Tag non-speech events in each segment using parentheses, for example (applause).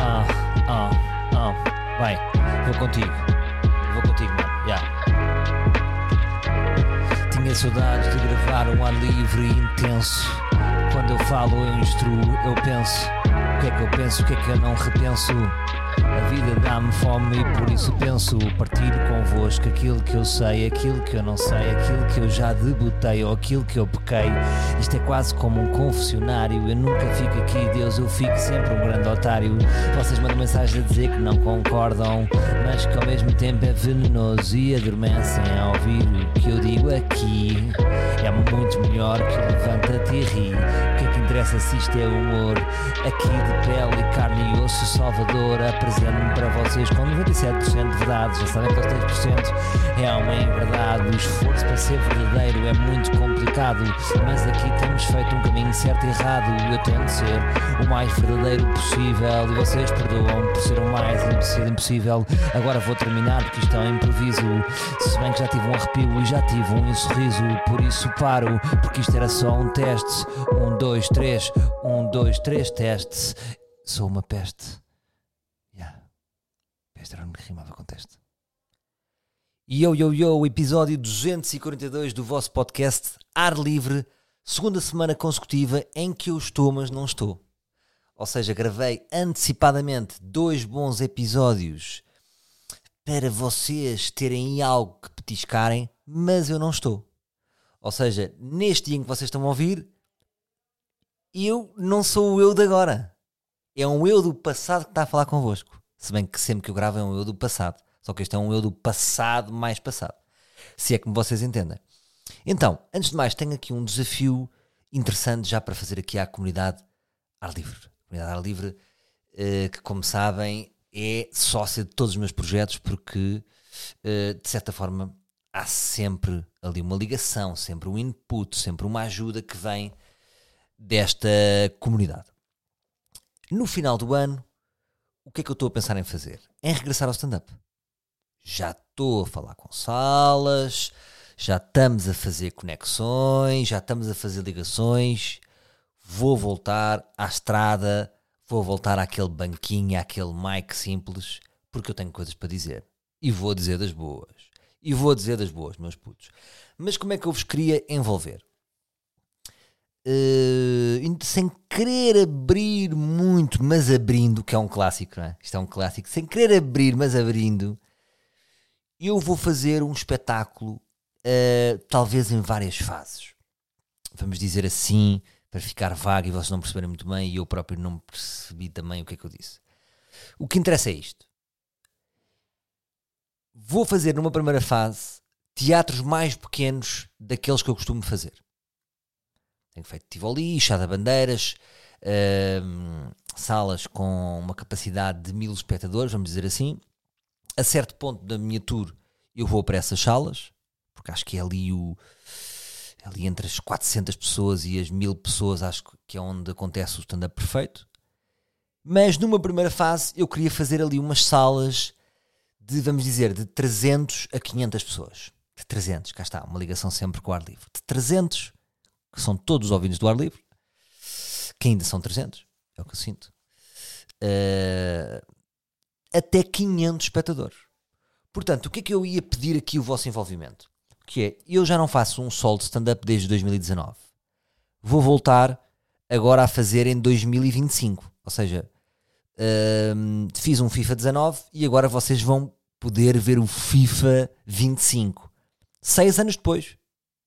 Ah, ah, ah. Vai, vou contigo. Vou contigo, mano. Yeah. Tinha saudades de gravar um ar livre e intenso. Quando eu falo, eu instruo, eu penso. O que é que eu penso, o que é que eu não repenso? A vida dá-me fome e por isso penso partilho convosco aquilo que eu sei, aquilo que eu não sei, aquilo que eu já debutei ou aquilo que eu pequei. Isto é quase como um confessionário. Eu nunca fico aqui, Deus, eu fico sempre um grande otário. Vocês mandam mensagem a dizer que não concordam, mas que ao mesmo tempo é venenoso e adormecem a ouvir o que eu digo aqui. É muito melhor que levanta-te e ri. O que é que interessa se isto é humor? Aqui de pele, carne e osso, Salvador apresento-me para vocês com 97% de verdade. Já sabem que os 3% é uma em verdade. O esforço para ser verdadeiro é muito complicado, mas aqui temos feito um caminho certo e errado. Eu tento ser o mais verdadeiro possível e vocês perdoam por ser o mais impossível. impossível. Agora vou terminar porque isto é um improviso. Se bem que já tive um arrepio e já tive um sorriso, por isso paro, porque isto era só um teste. Um, dois, três, um, dois, três, testes. Sou uma peste. Peste era o que rimava com teste. Yo, yo, yo, episódio 242 do vosso podcast Ar Livre, segunda semana consecutiva em que eu estou, mas não estou. Ou seja, gravei antecipadamente dois bons episódios para vocês terem algo que petiscarem, mas eu não estou. Ou seja, neste dia em que vocês estão a ouvir, eu não sou o eu de agora. É um eu do passado que está a falar convosco. Se bem que sempre que eu gravo é um eu do passado. Só que este é um eu do passado mais passado. Se é que vocês entendem. Então, antes de mais, tenho aqui um desafio interessante já para fazer aqui à comunidade Ar Livre. A comunidade Ar Livre, eh, que como sabem, é sócia de todos os meus projetos, porque eh, de certa forma há sempre ali uma ligação, sempre um input, sempre uma ajuda que vem desta comunidade. No final do ano, o que é que eu estou a pensar em fazer? Em regressar ao stand-up. Já estou a falar com salas, já estamos a fazer conexões, já estamos a fazer ligações. Vou voltar à estrada, vou voltar àquele banquinho, àquele mic simples, porque eu tenho coisas para dizer. E vou dizer das boas. E vou dizer das boas, meus putos. Mas como é que eu vos queria envolver? Uh, sem querer abrir muito, mas abrindo, que é um clássico, não é? Isto é um clássico. Sem querer abrir, mas abrindo, eu vou fazer um espetáculo, uh, talvez em várias fases. Vamos dizer assim, para ficar vago e vocês não perceberem muito bem, e eu próprio não percebi também o que é que eu disse. O que interessa é isto. Vou fazer numa primeira fase teatros mais pequenos daqueles que eu costumo fazer. Tenho feito Tivoli, Chá da Bandeiras, uh, salas com uma capacidade de mil espectadores, vamos dizer assim. A certo ponto da minha tour eu vou para essas salas, porque acho que é ali o ali entre as 400 pessoas e as mil pessoas, acho que é onde acontece o stand-up perfeito. Mas numa primeira fase eu queria fazer ali umas salas de, vamos dizer, de 300 a 500 pessoas. De 300, cá está, uma ligação sempre com o ar livre. De 300 que são todos os ouvintes do ar livre, que ainda são 300, é o que eu sinto, uh, até 500 espectadores. Portanto, o que é que eu ia pedir aqui o vosso envolvimento? Que é, eu já não faço um sol de stand-up desde 2019. Vou voltar agora a fazer em 2025. Ou seja, uh, fiz um FIFA 19 e agora vocês vão poder ver o FIFA 25. Seis anos depois.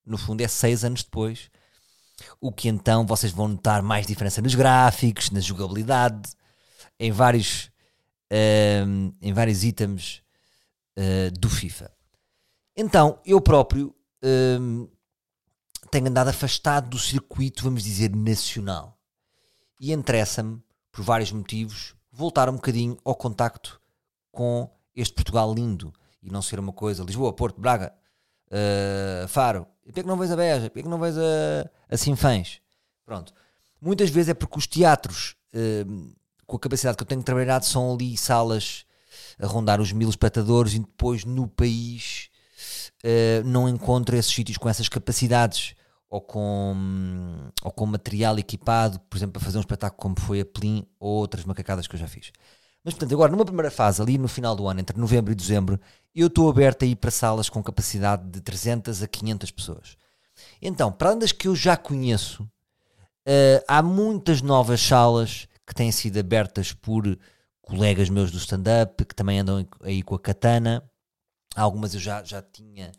No fundo é seis anos depois o que então vocês vão notar mais diferença nos gráficos, na jogabilidade, em vários, uh, em vários itens uh, do FIFA. Então, eu próprio uh, tenho andado afastado do circuito, vamos dizer, nacional. E interessa-me, por vários motivos, voltar um bocadinho ao contacto com este Portugal lindo e não ser uma coisa Lisboa, Porto, Braga, uh, Faro, e porquê que não vês a Beja? Porquê que não vês a, a Sinfãs? Pronto. Muitas vezes é porque os teatros, uh, com a capacidade que eu tenho trabalhado, são ali salas a rondar os mil espectadores e depois no país uh, não encontro esses sítios com essas capacidades ou com, ou com material equipado, por exemplo, para fazer um espetáculo como foi a Plin ou outras macacadas que eu já fiz. Mas, portanto, agora, numa primeira fase, ali no final do ano, entre novembro e dezembro, eu estou aberto a ir para salas com capacidade de 300 a 500 pessoas. Então, para além das que eu já conheço, uh, há muitas novas salas que têm sido abertas por colegas meus do stand-up, que também andam aí com a katana. Algumas eu já, já tinha,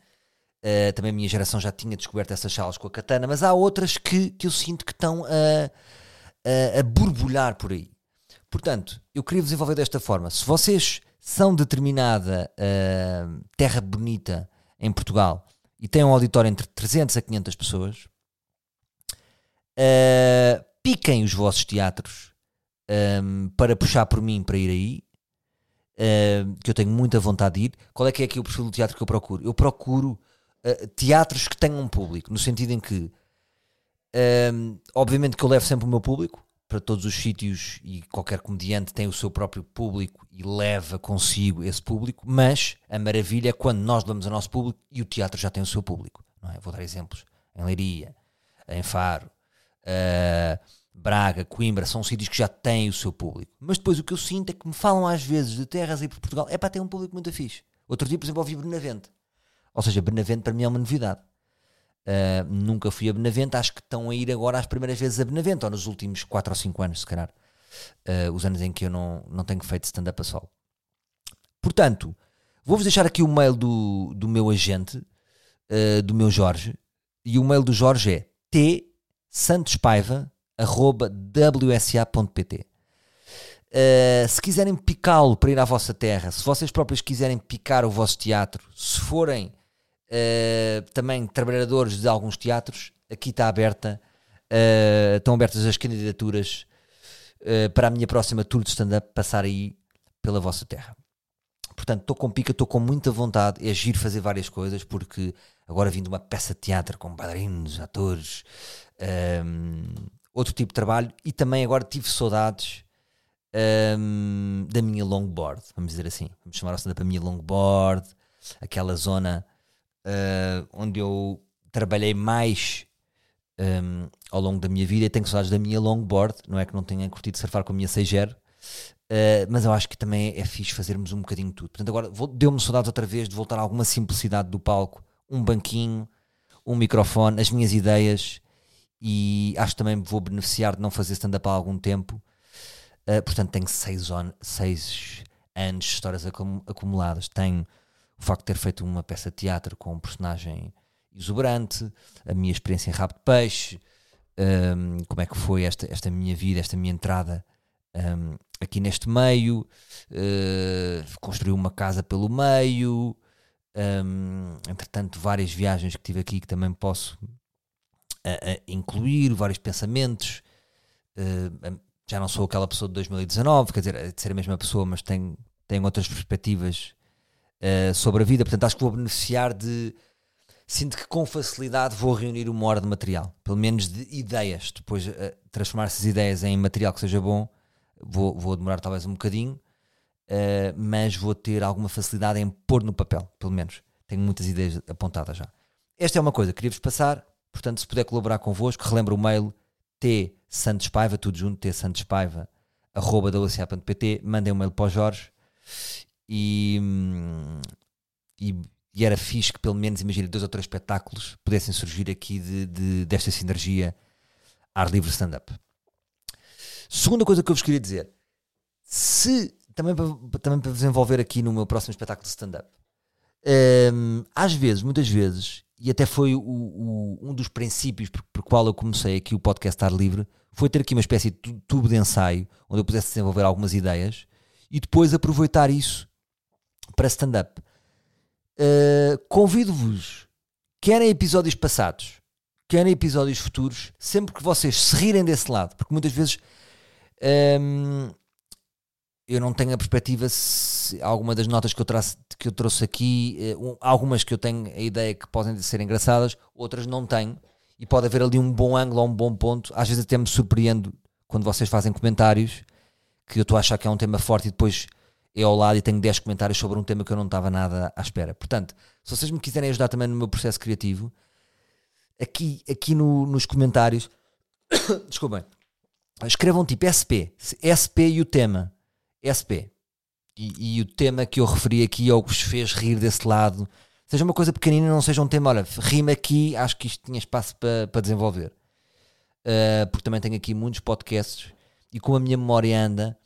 uh, também a minha geração já tinha descoberto essas salas com a katana, mas há outras que, que eu sinto que estão a, a, a borbulhar por aí. Portanto, eu queria vos envolver desta forma. Se vocês são determinada uh, terra bonita em Portugal e têm um auditório entre 300 a 500 pessoas, uh, piquem os vossos teatros um, para puxar por mim para ir aí, uh, que eu tenho muita vontade de ir. Qual é que é aqui o perfil do teatro que eu procuro? Eu procuro uh, teatros que tenham um público, no sentido em que, um, obviamente, que eu levo sempre o meu público, para todos os sítios e qualquer comediante tem o seu próprio público e leva consigo esse público, mas a maravilha é quando nós levamos o nosso público e o teatro já tem o seu público. Não é? Vou dar exemplos. Em Leiria, em Faro, uh, Braga, Coimbra, são sítios que já têm o seu público. Mas depois o que eu sinto é que me falam às vezes de terras aí por Portugal, é para ter um público muito fixe. Outro dia, por exemplo, ouvi Benavente. Ou seja, Benavente para mim é uma novidade. Uh, nunca fui a Benavente, acho que estão a ir agora às primeiras vezes a Benavente, ou nos últimos 4 ou 5 anos, se calhar. Uh, os anos em que eu não, não tenho feito stand-up a solo. Portanto, vou-vos deixar aqui o mail do, do meu agente, uh, do meu Jorge, e o mail do Jorge é tsantespaiva.wsa.pt uh, Se quiserem picá-lo para ir à vossa terra, se vocês próprios quiserem picar o vosso teatro, se forem uh, também trabalhadores de alguns teatros, aqui está aberta, uh, estão abertas as candidaturas uh, para a minha próxima tour de stand-up passar aí pela vossa terra. Portanto, estou com pica, estou com muita vontade, é giro fazer várias coisas, porque agora vindo uma peça de teatro com bailarinos, atores, um, ehm, outro tipo de trabalho, e também agora tive saudades um, ehm, da minha longboard, vamos dizer assim, vamos chamar o stand-up a minha longboard, aquela zona uh, onde eu trabalhei mais um, ao longo da minha vida e tenho saudades da minha longboard. Não é que não tenha curtido surfar com a minha 6 uh, mas eu acho que também é fixe fazermos um bocadinho tudo. Portanto, agora deu-me saudades outra vez de voltar a alguma simplicidade do palco, um banquinho, um microfone, as minhas ideias e acho que também vou beneficiar de não fazer stand-up há algum tempo. Uh, portanto, tenho seis, on, seis anos de histórias acumuladas. Tenho o facto de ter feito uma peça de teatro com um personagem exuberante, a minha experiência em Rabo de Peixe, um, como é que foi esta, esta minha vida, esta minha entrada um, aqui neste meio, uh, construí uma casa pelo meio, um, entretanto, várias viagens que tive aqui que também posso uh, uh, incluir, vários pensamentos. já não sou aquela pessoa de 2019, quer dizer, de ser a mesma pessoa, mas tenho, tenho outras perspectivas uh, sobre a vida. Portanto, acho que vou beneficiar de. Sinto que com facilidade vou reunir uma hora de material, pelo menos de ideias. Depois, uh, transformar essas ideias em material que seja bom, vou, vou demorar talvez um bocadinho, uh, mas vou ter alguma facilidade em pôr no papel, pelo menos. Tenho muitas ideias apontadas já. Esta é uma coisa que queria-vos passar, portanto, se puder colaborar convosco, relembro o mail t santespaiva, tudo junto, t santespaiva, arroba da mandem um mail para o Jorge e, e, e, era fixe que pelo menos, imagina, dois ou três espetáculos pudessem surgir aqui de, de desta sinergia ar livre stand-up. Segunda coisa que eu vos queria dizer, se também para, também para vos envolver aqui no meu próximo espetáculo de stand-up, um, às vezes, muitas vezes, e até foi o, o, um dos princípios por, por qual eu comecei aqui o podcast Ar Livre, foi ter aqui uma espécie de tubo de ensaio onde eu pudesse desenvolver algumas ideias e depois aproveitar isso para stand-up. Uh, Convido-vos, querem episódios passados, querem episódios futuros, sempre que vocês se rirem desse lado, porque muitas vezes um, ehm, eu não tenho a perspectiva se alguma das notas que eu, traço, que eu trouxe aqui, uh, algumas que eu tenho a ideia que podem ser engraçadas, outras não tenho, e pode haver ali um bom ângulo ou um bom ponto. Às vezes até me surpreendo quando vocês fazem comentários que eu estou a achar que é um tema forte e depois é ao lado e tenho 10 comentários sobre um tema que eu não estava nada à espera. Portanto, se vocês me quiserem ajudar também no meu processo criativo, aqui, aqui no, nos comentários, (coughs) desculpem, escrevam tipo SP, SP e o tema, SP. E, e, o tema que eu referi aqui ou que vos fez rir desse lado, seja uma coisa pequenina, não seja um tema, olha, rima aqui, acho que isto tinha espaço para, para desenvolver. Uh, porque também tenho aqui muitos podcasts e como a minha memória anda,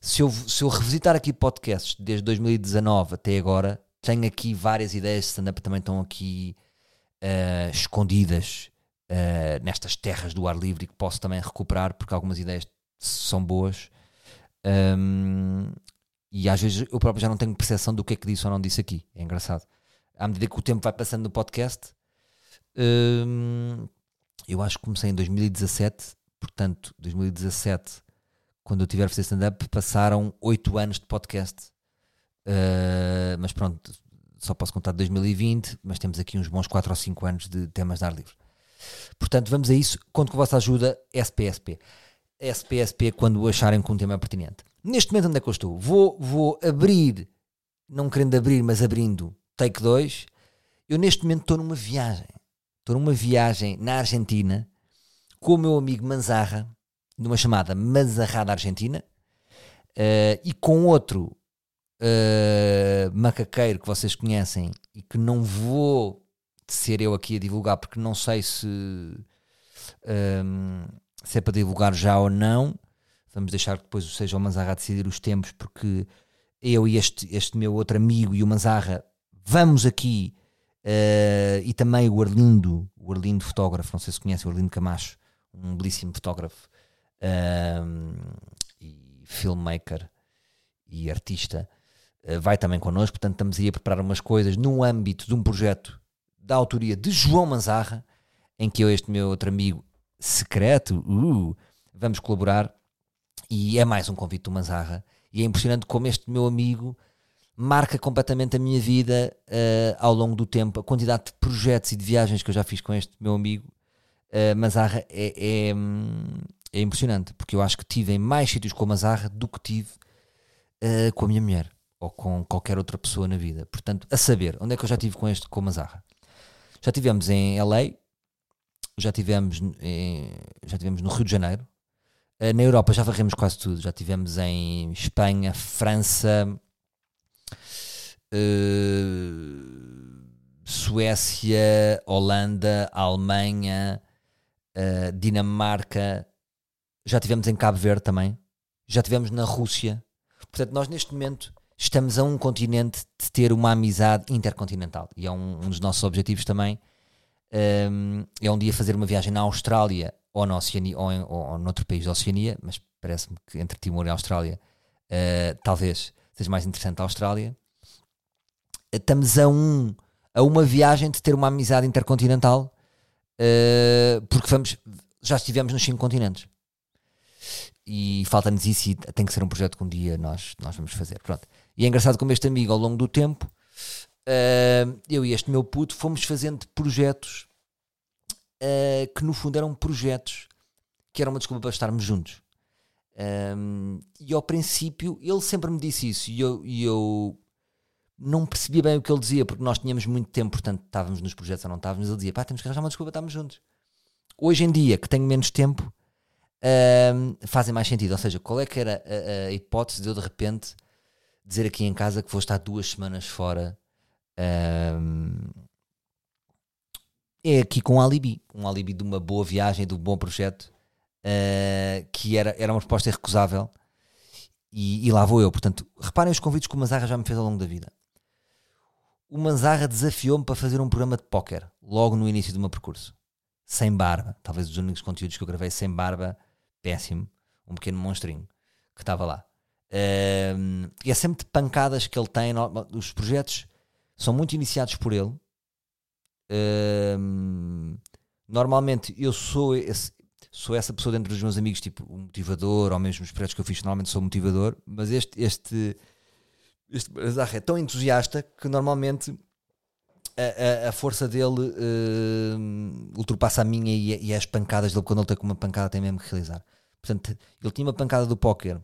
se eu, se eu revisitar aqui podcasts desde 2019 até agora, tenho aqui várias ideias de stand-up também estão aqui uh, escondidas uh, nestas terras do ar livre que posso também recuperar porque algumas ideias são boas. Um, e às vezes eu próprio já não tenho percepção do que é que disse ou não disse aqui. É engraçado. À medida que o tempo vai passando no podcast, um, eu acho que comecei em 2017, portanto, 2017, quando eu tiver a fazer stand-up, passaram 8 anos de podcast. Uh, mas pronto, só posso contar de 2020, mas temos aqui uns bons 4 ou 5 anos de temas de ar livre. Portanto, vamos a isso. Conto com a vossa ajuda, SPSP. SPSP quando acharem que um tema é pertinente. Neste momento, onde é que eu estou? Vou, vou abrir, não querendo abrir, mas abrindo, take 2. Eu neste momento estou numa viagem. Estou numa viagem na Argentina com o meu amigo Manzarra, numa chamada Manzarrada Argentina, uh, e com outro uh, macaqueiro que vocês conhecem e que não vou ser eu aqui a divulgar porque não sei se, um, ehm, se é para divulgar já ou não. Vamos deixar que depois seja o Manzarra decidir os tempos, porque eu e este, este meu outro amigo e o Manzarra vamos aqui uh, e também o Arlindo, o Arlindo fotógrafo, não sei se conhece o Arlindo Camacho, um belíssimo fotógrafo um, e filmmaker e artista. Eh, vai também connosco, portanto estamos aí a preparar umas coisas no âmbito de um projeto da autoria de João Manzarra, em que eu e este meu outro amigo secreto, uh, vamos colaborar, e é mais um convite do Manzarra, e é impressionante como este meu amigo marca completamente a minha vida uh, ao longo do tempo, a quantidade de projetos e de viagens que eu já fiz com este meu amigo uh, Manzarra é, é, é, impressionante, porque eu acho que tive em mais sítios com a Manzarra do que tive uh, com a minha mulher ou com qualquer outra pessoa na vida. Portanto, a saber, onde é que eu já tive com este, com a Mazarra? Já tivemos em LA, já tivemos, em, já tivemos no Rio de Janeiro, eh, na Europa já varremos quase tudo, já tivemos em Espanha, França, uh, Suécia, Holanda, Alemanha, uh, Dinamarca, já tivemos em Cabo Verde também, já tivemos na Rússia. Portanto, nós neste momento estamos a um continente de ter uma amizade intercontinental. E é um, um dos nossos objetivos também. Um, é um dia fazer uma viagem na Austrália ou na Oceania ou, em, ou, ou noutro país da Oceania, mas parece-me que entre Timor e Austrália uh, talvez seja mais interessante a Austrália. Estamos a, um, a uma viagem de ter uma amizade intercontinental uh, porque vamos, já estivemos nos cinco continentes e falta-nos isso e tem que ser um projeto que um dia nós, nós vamos fazer. Pronto. E é engraçado como este amigo, ao longo do tempo, uh, eu e este meu puto fomos fazendo projetos uh, que no fundo eram projetos que eram uma desculpa para estarmos juntos. Um, e ao princípio ele sempre me disse isso e eu, e eu não percebia bem o que ele dizia porque nós tínhamos muito tempo, portanto estávamos nos projetos ou não estávamos. Ele dizia: pá, temos que arranjar uma desculpa para estarmos juntos. Hoje em dia, que tenho menos tempo, um, fazem mais sentido. Ou seja, qual é que era a, a, hipótese de eu de repente dizer aqui em casa que vou estar duas semanas fora? Um, é aqui com um alibi, um alibi de uma boa viagem, de um bom projeto, uh, que era, era uma resposta irrecusável. E, e, lá vou eu. Portanto, reparem os convites que o Manzarra já me fez ao longo da vida. O Manzarra desafiou-me para fazer um programa de póquer logo no início do meu percurso. Sem barba. Talvez os únicos conteúdos que eu gravei sem barba péssimo, um pequeno monstrinho que estava lá. E é sempre de pancadas que ele tem. Os projetos são muito iniciados por ele. Normalmente eu sou esse, sou essa pessoa dentro dos meus amigos, tipo o motivador, ou mesmo os projetos que eu fiz, normalmente sou motivador, mas este, este, este é tão entusiasta que normalmente a, a, a força dele uh, ultrapassa a minha e, e, as pancadas dele, quando ele tem uma pancada, tem mesmo que realizar. Portanto, ele tinha uma pancada do póquer.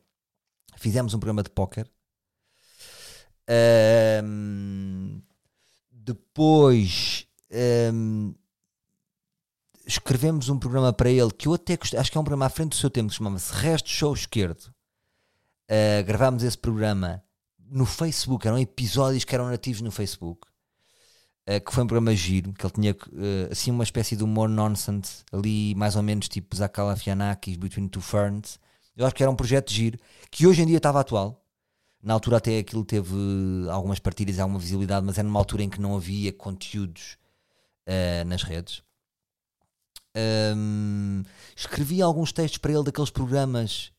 Fizemos um programa de póquer. Um, depois um, escrevemos um programa para ele que eu até gostei, acho que é um programa à frente do seu tempo que chamava-se Resto Show Esquerdo. Uh, gravámos esse programa no Facebook, eram episódios que eram nativos no Facebook. Uh, que foi um programa giro, que ele tinha uh, assim uma espécie de humor nonsense, ali mais ou menos tipo Zakala Fianakis, Between Two Ferns. Eu acho que era um projeto giro, que hoje em dia estava atual. Na altura até aquilo teve algumas partilhas, alguma visibilidade, mas era numa altura em que não havia conteúdos uh, nas redes. Um, escrevi alguns textos para ele daqueles programas,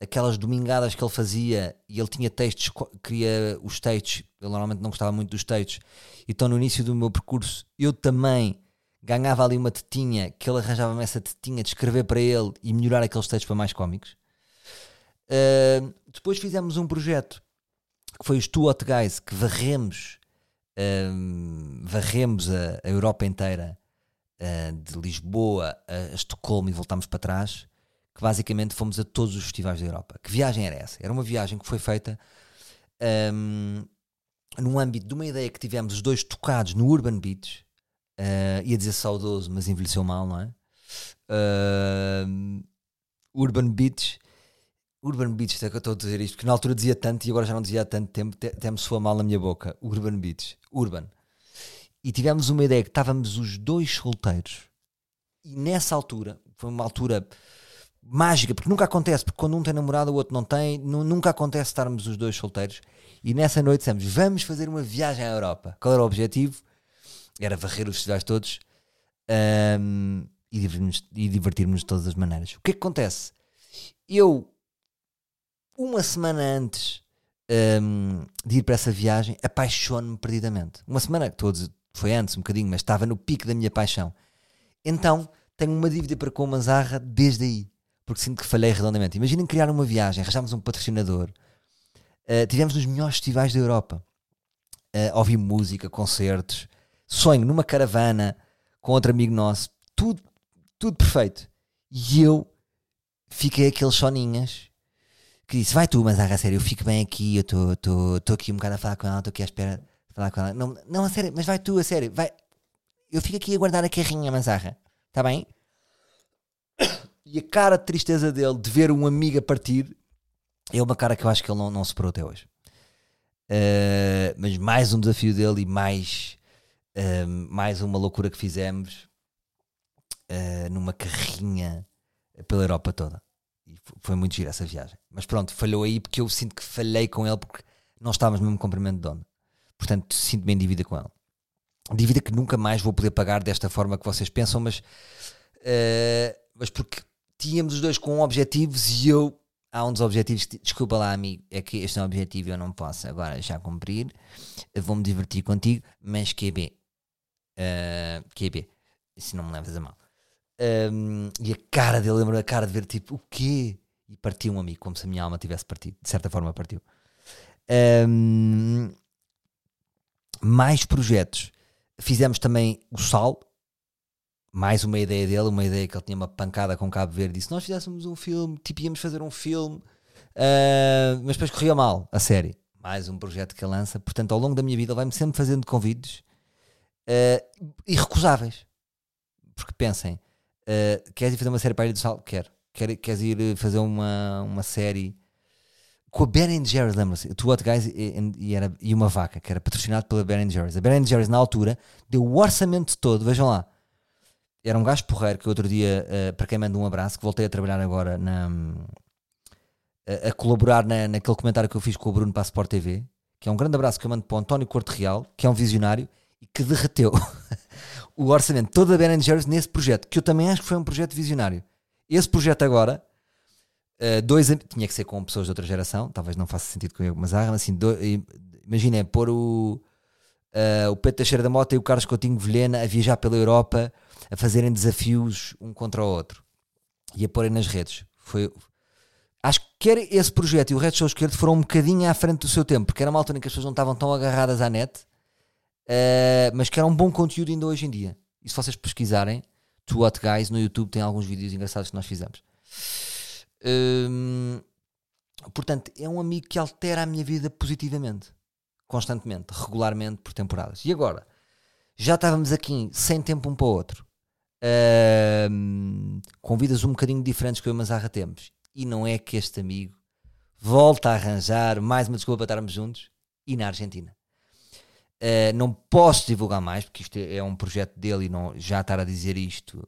aquelas domingadas que ele fazia, e ele tinha textos, queria os textos, ele normalmente não gostava muito dos textos, então no início do meu percurso eu também ganhava ali uma tetinha, que ele arranjava-me essa tetinha de escrever para ele e melhorar aqueles textos para mais cómicos. Uh, depois fizemos um projeto que foi os Two Hot Guys, que varremos, um, varremos a, a Europa inteira uh, de Lisboa a Estocolmo e voltámos para trás, que basicamente fomos a todos os festivais da Europa. Que viagem era essa? Era uma viagem que foi feita um, num âmbito de uma ideia que tivemos os dois tocados no Urban Beach, uh, ia dizer saudoso, mas envelheceu mal, não é? Uh, Urban Beach. Urban Beach, é que eu estou a dizer isto, porque na altura dizia tanto e agora já não dizia há tanto tempo, até me soa mal na minha boca. Urban Beach. Urban e tivemos uma ideia que estávamos os dois solteiros e nessa altura, foi uma altura mágica, porque nunca acontece, porque quando um tem namorado o outro não tem, nunca acontece estarmos os dois solteiros e nessa noite dissemos, vamos fazer uma viagem à Europa. Qual era o objetivo? Era varrer os festivais todos um, e divertirmos, e divertirmos de todas as maneiras. O que é que acontece? Eu, uma semana antes um, de ir para essa viagem, apaixono-me perdidamente. Uma semana, todos, foi antes um bocadinho, mas estava no pico da minha paixão. Então tenho uma dívida para com o Manzarra desde aí, porque sinto que falhei redondamente. Imaginem criar uma viagem, arranjámos um patrocinador, uh, tivemos nos melhores festivais da Europa, uh, ouvi música, concertos, sonho numa caravana com outro amigo nosso, tudo, tudo perfeito. E eu fiquei aqueles soninhas que disse: Vai tu, Manzarra, a sério, eu fico bem aqui, eu estou aqui um bocado a falar com ela, estou aqui à espera falar com ela. Não, não, a sério, mas vai tu, a sério. Vai. Eu fico aqui a guardar a carrinha, Manzarra. Está bem? E a cara de tristeza dele de ver um amigo a partir é uma cara que eu acho que ele não, não superou até hoje. Uh, mas mais um desafio dele e mais, uh, mais uma loucura que fizemos uh, numa carrinha pela Europa toda. E foi muito giro essa viagem. Mas pronto, falhou aí porque eu sinto que falhei com ele porque não estávamos no mesmo comprimento de onda. Portanto, sinto-me em dívida com ela. Dívida que nunca mais vou poder pagar desta forma que vocês pensam, mas, uh, mas porque tínhamos os dois com objetivos e eu. Há um dos objetivos que, desculpa lá, amigo, é que este é um objetivo eu não posso agora já cumprir. Vou-me divertir contigo, mas QB. Uh, QB. Se não me levas a mal. Um, e a cara dele, lembro da cara de ver tipo, o quê? E partiu um amigo, como se a minha alma tivesse partido. De certa forma, partiu. Um, mais projetos. Fizemos também o Sal, mais uma ideia dele, uma ideia que ele tinha uma pancada com Cabo Verde. Disse: Nós fizéssemos um filme, tipo, íamos fazer um filme, uh, mas depois corria mal, a série. Mais um projeto que ele lança. Portanto, ao longo da minha vida, ele vai-me sempre fazendo convites uh, irrecusáveis. Porque pensem: uh, queres ir fazer uma série para a Ilha do Sal? Quero. Quer, queres ir fazer uma, uma série com a Ben Jerry's, lembra-se? Two Hot Guys e, e, era, e uma vaca, que era patrocinado pela Ben Jerry's. A Ben Jerry's, na altura, deu o orçamento todo, vejam lá. Era um gajo porreiro que outro dia, uh, para quem manda um abraço, que voltei a trabalhar agora na, a, a colaborar na, naquele comentário que eu fiz com o Bruno para a Sport TV, que é um grande abraço que eu mando para o António Corte Real, que é um visionário e que derreteu (laughs) o orçamento todo da Ben Jerry's nesse projeto, que eu também acho que foi um projeto visionário. Esse projeto agora Uh, dois, tinha que ser com pessoas de outra geração, talvez não faça sentido com eu, mas há assim, imagina, é pôr o, uh, o Pedro Teixeira da Mota e o Carlos Coutinho Vilhena a viajar pela Europa, a fazerem desafios um contra o outro e a porem nas redes. Foi, acho que quer esse projeto e o Red Show Esquerdo foram um bocadinho à frente do seu tempo, porque era uma altura em que as pessoas não estavam tão agarradas à net, uh, mas que era um bom conteúdo ainda hoje em dia. E se vocês pesquisarem, Two What Guys no YouTube tem alguns vídeos engraçados que nós fizemos. Hum, portanto, é um amigo que altera a minha vida positivamente, constantemente, regularmente, por temporadas. E agora, já estávamos aqui sem tempo um para o outro. Uh, com vidas um bocadinho diferentes que eu e o Mazarra temos. E não é que este amigo volta a arranjar mais uma desculpa para estarmos juntos e na Argentina. Uh, não posso divulgar mais, porque isto é um projeto dele e não, já estar a dizer isto,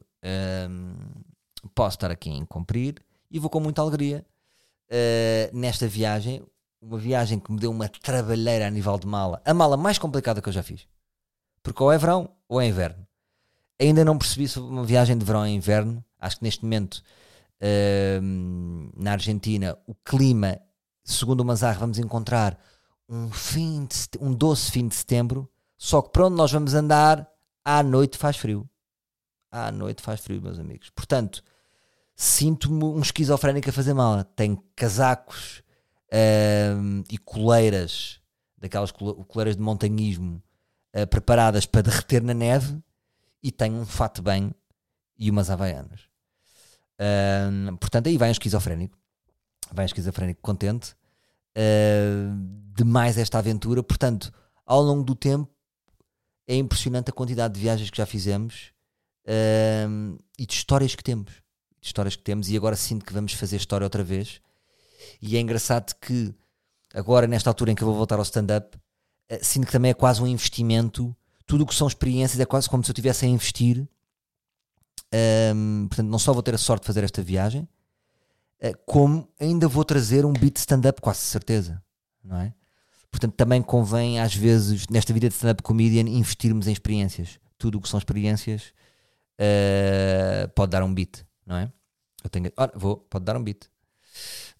posso estar aqui em cumprir e vou com muita alegria uh, nesta viagem. Uma viagem que me deu uma trabalheira a nível de mala, a mala mais complicada que eu já fiz, porque ou é verão ou é inverno. Ainda não percebi sobre uma viagem de verão ou inverno. Acho que neste momento na Argentina o clima, segundo o Mazar, vamos encontrar um, fim de, um doce fim de setembro, só que para onde nós vamos andar, à noite faz frio. À noite faz frio, meus amigos. Portanto, sinto-me um esquizofrénico a fazer mal. Tenho casacos uh, e coleiras, daquelas coleiras de montanhismo, uh, preparadas para derreter na neve, e tenho um fato bem e umas havaianas. Portanto, aí vai um esquizofrénico. Vai um esquizofrénico contente uh, de mais esta aventura. Portanto, ao longo do tempo, é impressionante a quantidade de viagens que já fizemos uh, e de histórias que temos. De histórias que temos, e agora sinto que vamos fazer história outra vez. E é engraçado que, agora, nesta altura em que eu vou voltar ao stand-up, uh, sinto que também é quase um investimento. Tudo o que são experiências é quase como se eu estivesse a investir. Um, portanto, não só vou ter a sorte de fazer esta viagem, eh, como ainda vou trazer um beat stand-up, quase certeza, não é? Portanto, também convém, às vezes, nesta vida de stand-up comedian, investirmos em experiências. Tudo o que são experiências uh, pode dar um beat, não é? Eu tenho. Ora, vou, pode dar um beat.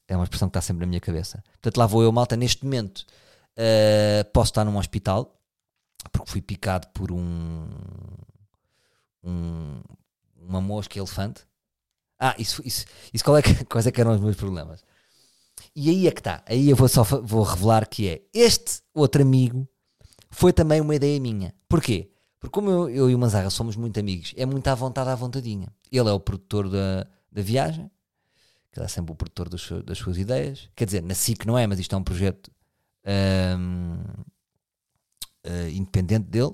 É uma expressão que está sempre na minha cabeça. Portanto, lá vou eu, malta. Neste momento, uh, posso estar num hospital, porque fui picado por um. um uma mosca elefante ah, isso, isso, isso qual é que, (laughs) quais é que eram os meus problemas? E aí é que está. Aí eu vou só vou revelar que é este outro amigo foi também uma ideia minha. Porquê? Porque como eu, eu e o Manzarra somos muito amigos, é muito à vontade, à vontadinha. Ele é o produtor da, da viagem, que é sempre o produtor dos, das suas ideias. Quer dizer, na SIC não é, mas isto é um projeto um, uh, independente dele.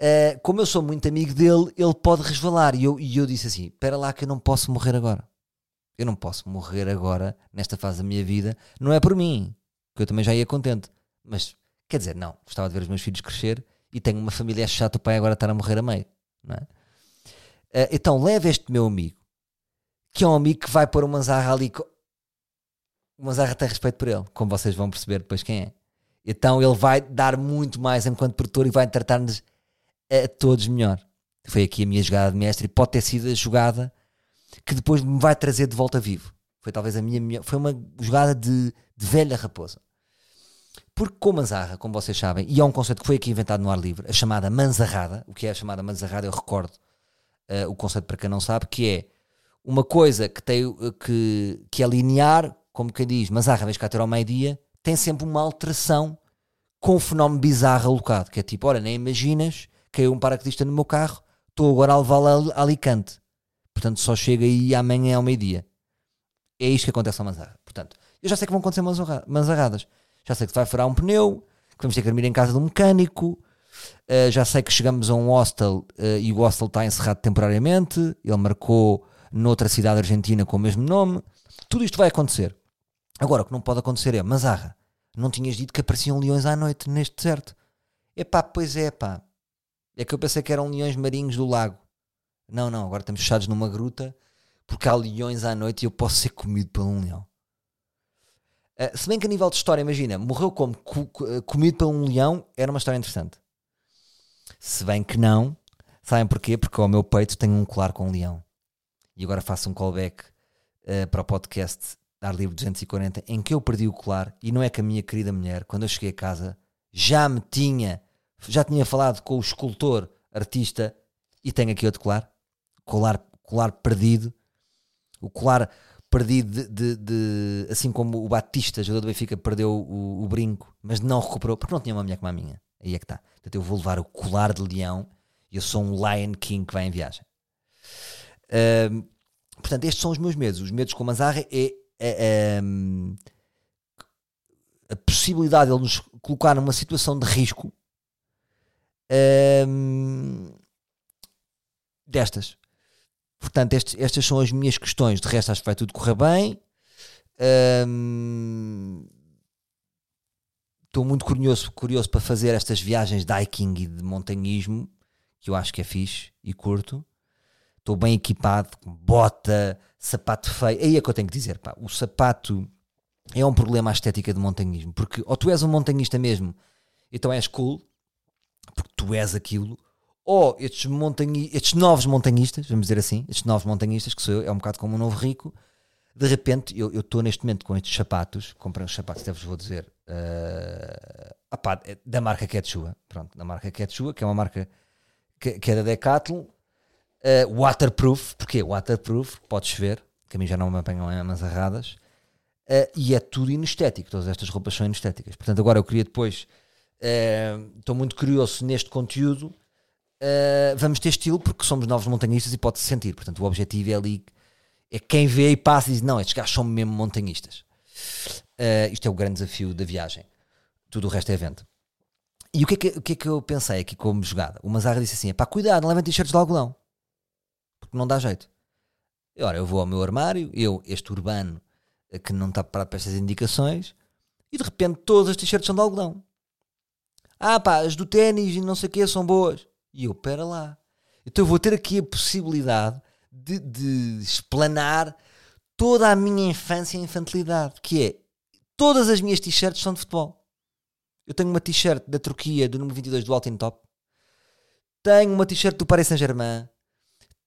Uh, como eu sou muito amigo dele, ele pode resvalar. E eu, e eu disse assim: Espera lá, que eu não posso morrer agora. Eu não posso morrer agora, nesta fase da minha vida. Não é por mim, que eu também já ia contente. Mas, quer dizer, não. Gostava de ver os meus filhos crescer e tenho uma família chata, o pai agora estar a morrer a meio. É? Uh, então, leve este meu amigo, que é um amigo que vai pôr uma zarra ali. Uma zarra tem respeito por ele, como vocês vão perceber depois quem é. Então, ele vai dar muito mais enquanto produtor e vai tratar-nos a todos melhor. Foi aqui a minha jogada de mestre e pode ter sido a jogada que depois me vai trazer de volta vivo. Foi talvez a minha, minha foi uma jogada de, de velha raposa. Porque com manzarra, como vocês sabem, e é um conceito que foi aqui inventado no ar livre, a chamada manzarrada, o que é a chamada manzarrada, eu recordo uh, o conceito para quem não sabe, que é uma coisa que, tem, que, que é linear, como quem diz, manzarra, vez cá ter ao meio-dia, tem sempre uma alteração com um fenómeno bizarro alocado, que é tipo, ora, nem imaginas caiu um paraquedista no meu carro, estou agora a levá-lo a Alicante. Portanto, só chega aí amanhã ao meio-dia. É isto que acontece ao Manzarra. Portanto, eu já sei que vão acontecer manzarradas. Já sei que vai furar um pneu, que vamos ter que dormir em casa de um mecânico. Uh, já sei que chegamos a um hostel uh, e o hostel está encerrado temporariamente. Ele marcou noutra cidade argentina com o mesmo nome. Tudo isto vai acontecer. Agora, o que não pode acontecer é, Manzarra, não tinhas dito que apareciam leões à noite neste deserto? Epá, pois é, pá. É que eu pensei que eram leões marinhos do lago. Não, não, agora estamos fechados numa gruta porque há leões à noite e eu posso ser comido por um leão. Uh, se bem que a nível de história, imagina, morreu como co comido por um leão, era uma história interessante. Se bem que não, sabem porquê? Porque ao meu peito tenho um colar com um leão. E agora faço um callback uh, para o podcast Dar Livre 240, em que eu perdi o colar e não é que a minha querida mulher, quando eu cheguei a casa, já me tinha já tinha falado com o escultor, artista, e tenho aqui outro colar. Colar, colar perdido. O colar perdido de, de, de, assim como o Batista, jogador do Benfica, perdeu o, o, brinco, mas não recuperou, porque não tinha uma mulher como a minha. Aí é que está. Portanto, eu vou levar o colar de leão e eu sou um Lion King que vai em viagem. Uh, portanto, estes são os meus medos. Os medos com Mazarra é, é, é a possibilidade de ele nos colocar numa situação de risco um, destas. Portanto, estes, estas são as minhas questões. De resto, acho que vai tudo correr bem. Estou muito curioso, curioso para fazer estas viagens de hiking e de montanhismo, que eu acho que é fixe e curto. Estou bem equipado, com bota, sapato feio. Aí é que eu tenho que dizer, pá, o sapato é um problema à estética de montanhismo, porque ou tu és um montanhista mesmo, então és cool, porque tu és aquilo, ou estes, montanhi estes novos montanhistas, vamos dizer assim, estes novos montanhistas, que sou eu, é um bocado como um novo rico, de repente, eu estou neste momento com estes sapatos, comprei uns sapatos, até vos vou dizer, uh, opá, da marca Quechua, pronto, da marca Quechua, que é uma marca que, que é da Decathlon, uh, waterproof, porque waterproof, podes ver, que a mim já não me apanham umas arradas, uh, e é tudo inestético, todas estas roupas são inestéticas. Portanto, agora eu queria depois, estou muito curioso neste conteúdo, vamos ter estilo, porque somos novos montanhistas e pode-se sentir, portanto o objetivo é ali é quem vê e passa e diz: não, estes gajos são mesmo montanhistas. Uh, isto é o grande desafio da viagem. Tudo o resto é evento. E o que é que, o que, é que eu pensei aqui como jogada? O Mazarra disse assim: pá, cuidado, não levem t-shirts de algodão. Porque não dá jeito. E, ora, eu vou ao meu armário, eu, este urbano eh, que não está preparado para estas indicações, e de repente todas as t-shirts são de algodão. Ah, pá, as do ténis e não sei o que são boas. E eu, pera lá. Então eu vou ter aqui a possibilidade de, de explanar toda a minha infância e infantilidade, que é todas as minhas t-shirts são de futebol. Eu tenho uma t-shirt da Turquia do número 22 do Altin Top. Tenho uma t-shirt do Paris Saint-Germain.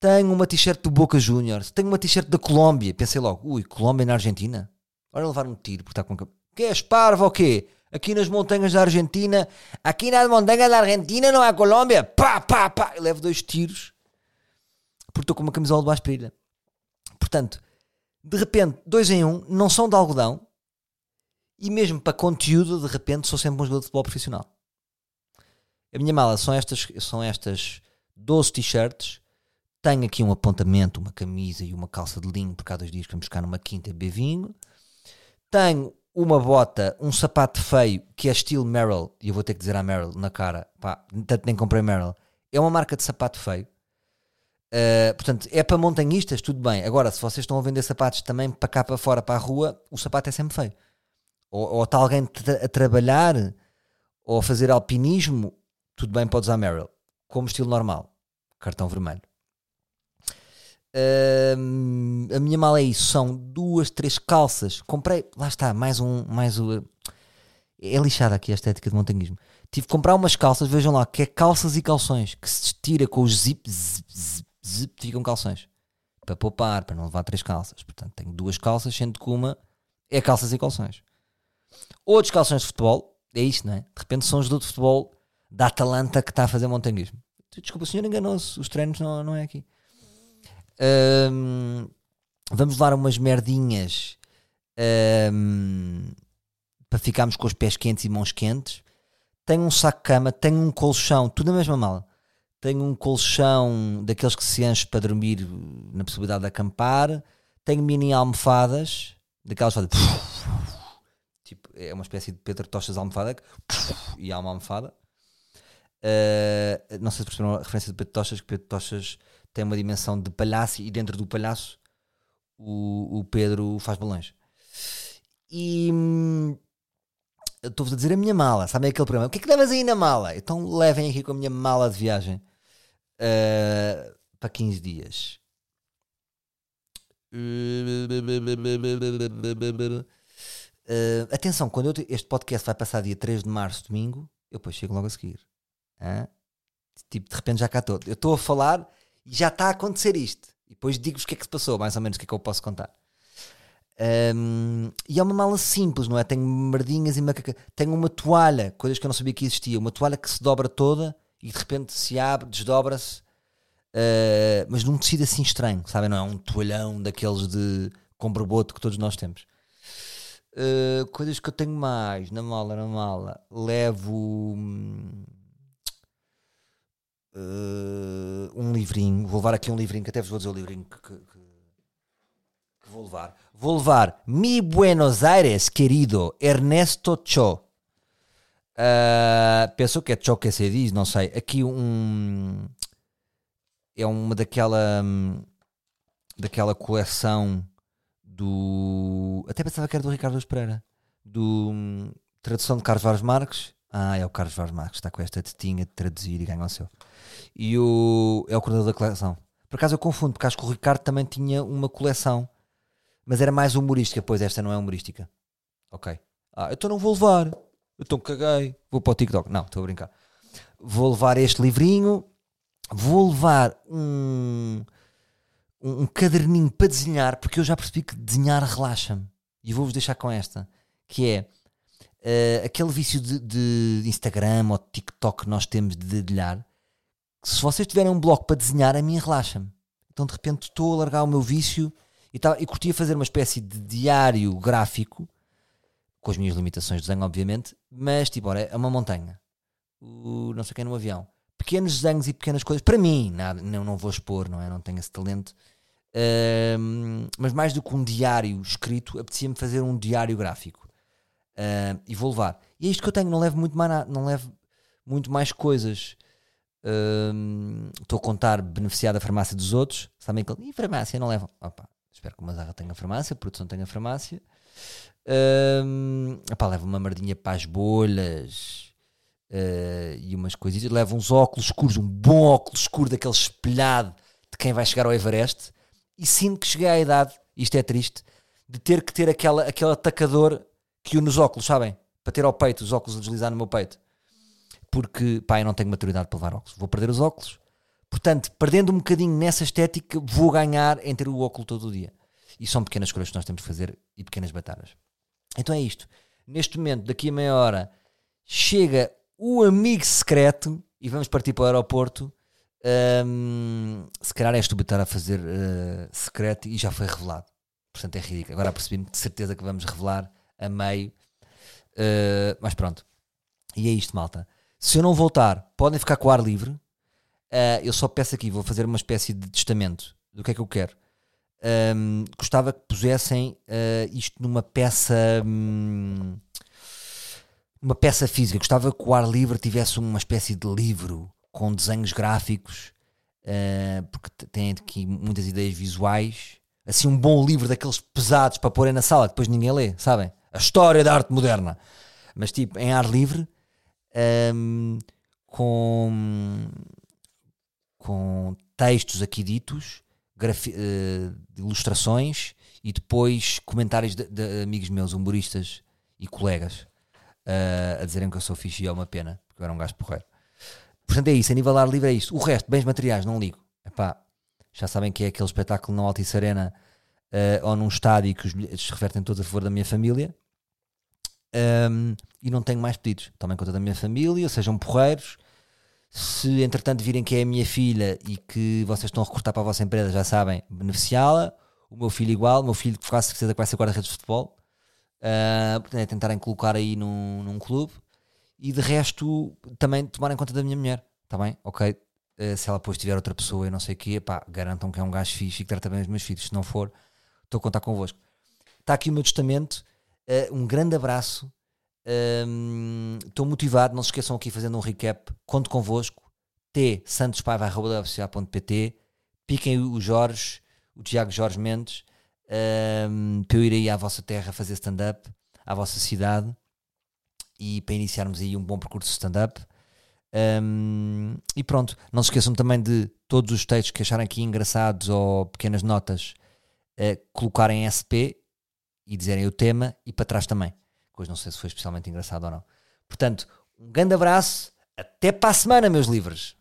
Tenho uma t-shirt do Boca Juniors. Tenho uma t-shirt da Colômbia. Pensei logo, ui, Colômbia na Argentina? Olha levar um tiro por estar com... Que és parvo ou quê? Aqui nas montanhas da Argentina, aqui nas montanhas da Argentina não há Colômbia. Pá, pá, pá. Eu levo dois tiros porque estou com uma camisola do Asprilha. Portanto, de repente, dois em um, não são de algodão e mesmo para conteúdo, de repente, sou sempre um jogador de futebol profissional. A minha mala são estas, são estas 12 t-shirts. Tenho aqui um apontamento, uma camisa e uma calça de linho, porque há dois dias que vamos buscar numa quinta B vinho. Tenho uma bota, um sapato feio que é estilo Merrill, e eu vou ter que dizer à Merrill na cara, pá, tanto nem comprei Merrill. É uma marca de sapato feio Uh, portanto, é para montanhistas, tudo bem. Agora, se vocês estão a vender sapatos também para cá para fora, para a rua, o sapato é sempre feio. Ou, ou está alguém a trabalhar ou a fazer alpinismo, tudo bem, pode usar Merrill. Como estilo normal, cartão vermelho. Uh, a minha mala é isso, são duas, três calças. Comprei, lá está, mais um, mais um. É lixada aqui a estética de montanhismo. Tive que comprar umas calças, vejam lá, que é calças e calções, que se tira com os zip, zip, zip zip, ficam calções. Para poupar, para não levar três calças. Portanto, tenho duas calças, sendo que uma é calças e calções. Outros calções de futebol, é isto, não é? De repente são os do futebol da Atalanta que está a fazer montanhismo. Desculpa, o senhor enganou-se, os treinos não, não é aqui. Um, vamos levar umas merdinhas um, para ficarmos com os pés quentes e mãos quentes. Tenho um saco de cama, tenho um colchão, tudo na mesma mala. Tenho um colchão daqueles que se enche para dormir na possibilidade de acampar. Tenho mini almofadas, daquelas que fazem. Tipo, é uma espécie de Pedro Tochas almofada e há uma almofada. Uh, não sei se perceberam a referência de Pedro Tochas, que Pedro Tochas tem uma dimensão de palhaço e dentro do palhaço o, o Pedro faz balões. E hum, estou-vos a dizer a minha mala, sabem aquele programa? O que é que levas aí na mala? Então levem aqui com a minha mala de viagem uh, para 15 dias. Uh, atenção, quando eu, este podcast vai passar dia 3 de março, domingo, eu depois chego logo a seguir. Hã? Tipo, de repente já cá estou. Eu estou a falar e já está a acontecer isto. E depois digo-vos o que é que se passou, mais ou menos o que é que eu posso contar. Um, e é uma mala simples, não é? Tenho merdinhas e macaca. Tenho uma toalha, coisas que eu não sabia que existia. Uma toalha que se dobra toda e de repente se abre, desdobra-se, uh, mas num tecido assim estranho, sabem? Não é um toalhão daqueles de com borboto que todos nós temos. Uh, coisas que eu tenho mais na mala, na mala, levo uh, um livrinho. Vou levar aqui um livrinho, que até vos vou dizer o livrinho que, que, que vou levar. Vou levar Mi Buenos Aires, querido Ernesto Cho. Uh, penso que é Cho que se diz, não sei. Aqui um é uma daquela daquela coleção do até pensava que era do Ricardo Pereira do hum, tradução de Carlos Vaz Marques ah, é o Carlos Vaz Marques, está com esta tetinha de traduzir e ganha o seu. E o, é o coordenador da coleção. Por acaso eu confundo, porque acho que o Ricardo também tinha uma coleção mas era mais humorística, pois esta não é humorística. Ok, ah, então não vou levar. Então caguei, vou para o TikTok. Não, estou a brincar. Vou levar este livrinho. Vou levar um, um, um caderninho para desenhar, porque eu já percebi que desenhar relaxa-me. E vou-vos deixar com esta, que é uh, aquele vício de, de, Instagram ou de TikTok que nós temos de dedilhar. Se vocês tiverem um bloco para desenhar, a mim relaxa-me. Então de repente estou a largar o meu vício e, tá, e curtia fazer uma espécie de diário gráfico, com as minhas limitações de desenho, obviamente, mas tipo, olha, é uma montanha. O, não sei quem no avião pequenos desenhos e pequenas coisas. Para mim, nada, não, não vou expor, não é? Não tenho esse talento. Uh, mas mais do que um diário escrito, apetecia-me fazer um diário gráfico. Uh, e vou levar. E é isto que eu tenho, não levo muito mais, nada, não levo muito mais coisas. Estou uh, a contar beneficiar da farmácia dos outros. Sabem que e farmácia não levam. Opa, espero que o Mazarra tenha farmácia, a produção tenha farmácia. Uh, opá, levo uma mardinha para as bolhas uh, e umas coisas. Leva uns óculos escuros, um bom óculos escuro, daquele espelhado de quem vai chegar ao Everest. E sinto que cheguei à idade, isto é triste, de ter que ter aquela, aquele atacador que une os óculos, sabem? Para ter ao peito, os óculos a deslizar no meu peito. Porque, pá, eu não tenho maturidade para levar óculos. Vou perder os óculos. Portanto, perdendo um bocadinho nessa estética, vou ganhar em ter o óculo todo o dia. E são pequenas escolhas que nós temos que fazer e pequenas batalhas. Então é isto. Neste momento, daqui a meia hora, chega o amigo secreto e vamos partir para o aeroporto. Um, se calhar é estúpido a fazer uh, secreto e já foi revelado. Portanto, é ridículo. Agora percebi-me de certeza que vamos revelar a meio. Uh, mas pronto. E é isto, malta. Se eu não voltar, podem ficar com o ar livre. Uh, eu só peço aqui, vou fazer uma espécie de testamento do que é que eu quero. Um, gostava que pusessem isto numa peça. Um, uma peça física. Gostava que o ar livre tivesse uma espécie de livro com desenhos gráficos, uh, porque tem aqui muitas ideias visuais. Assim, um bom livro daqueles pesados para porem na sala, depois ninguém lê, sabem? A história da arte moderna. Mas, tipo, em ar livre, um, com, com textos aqui ditos, uh, ilustrações e depois comentários de, de amigos meus, humoristas e colegas uh, a dizerem que eu sou fixe e é uma pena, porque eu era um gajo porreiro. Portanto, é isso, a nível ar livre é isto. O resto, bens materiais, não ligo. Epá, já sabem que é aquele espetáculo na Altice Arena uh, ou num estádio que os bilhetes se revertem todos a favor da minha família. Um, e não tenho mais pedidos. Tomem conta da minha família, sejam porreiros. Se entretanto virem que é a minha filha e que vocês estão a recrutar para a vossa empresa, já sabem, beneficiá-la. O meu filho igual, o meu filho quase certeza que vai ser guarda-redes de futebol. Uh, é tentarem colocar aí num, num clube e de resto também tomarem conta da minha mulher, está bem? Ok, uh, se ela depois tiver outra pessoa e não sei o quê, pá, garantam que é um gajo fixe e que trata bem os meus filhos. Se não for, estou a contar convosco. Está aqui o meu testamento. Uh, um grande abraço. Estou motivado. Não se esqueçam aqui fazendo um recap. Conto convosco. T santosPaiva.pt Piquem o Jorge, o Tiago Jorge Mendes um, para eu ir aí à vossa terra fazer stand-up, à vossa cidade e para iniciarmos aí um bom percurso de stand-up. Um, e pronto, não se esqueçam também de todos os textos que acharem aqui engraçados ou pequenas notas uh, colocarem SP e dizerem o tema e para trás também. Pois não sei se foi especialmente engraçado ou não. Portanto, um grande abraço, até para a semana, meus livros.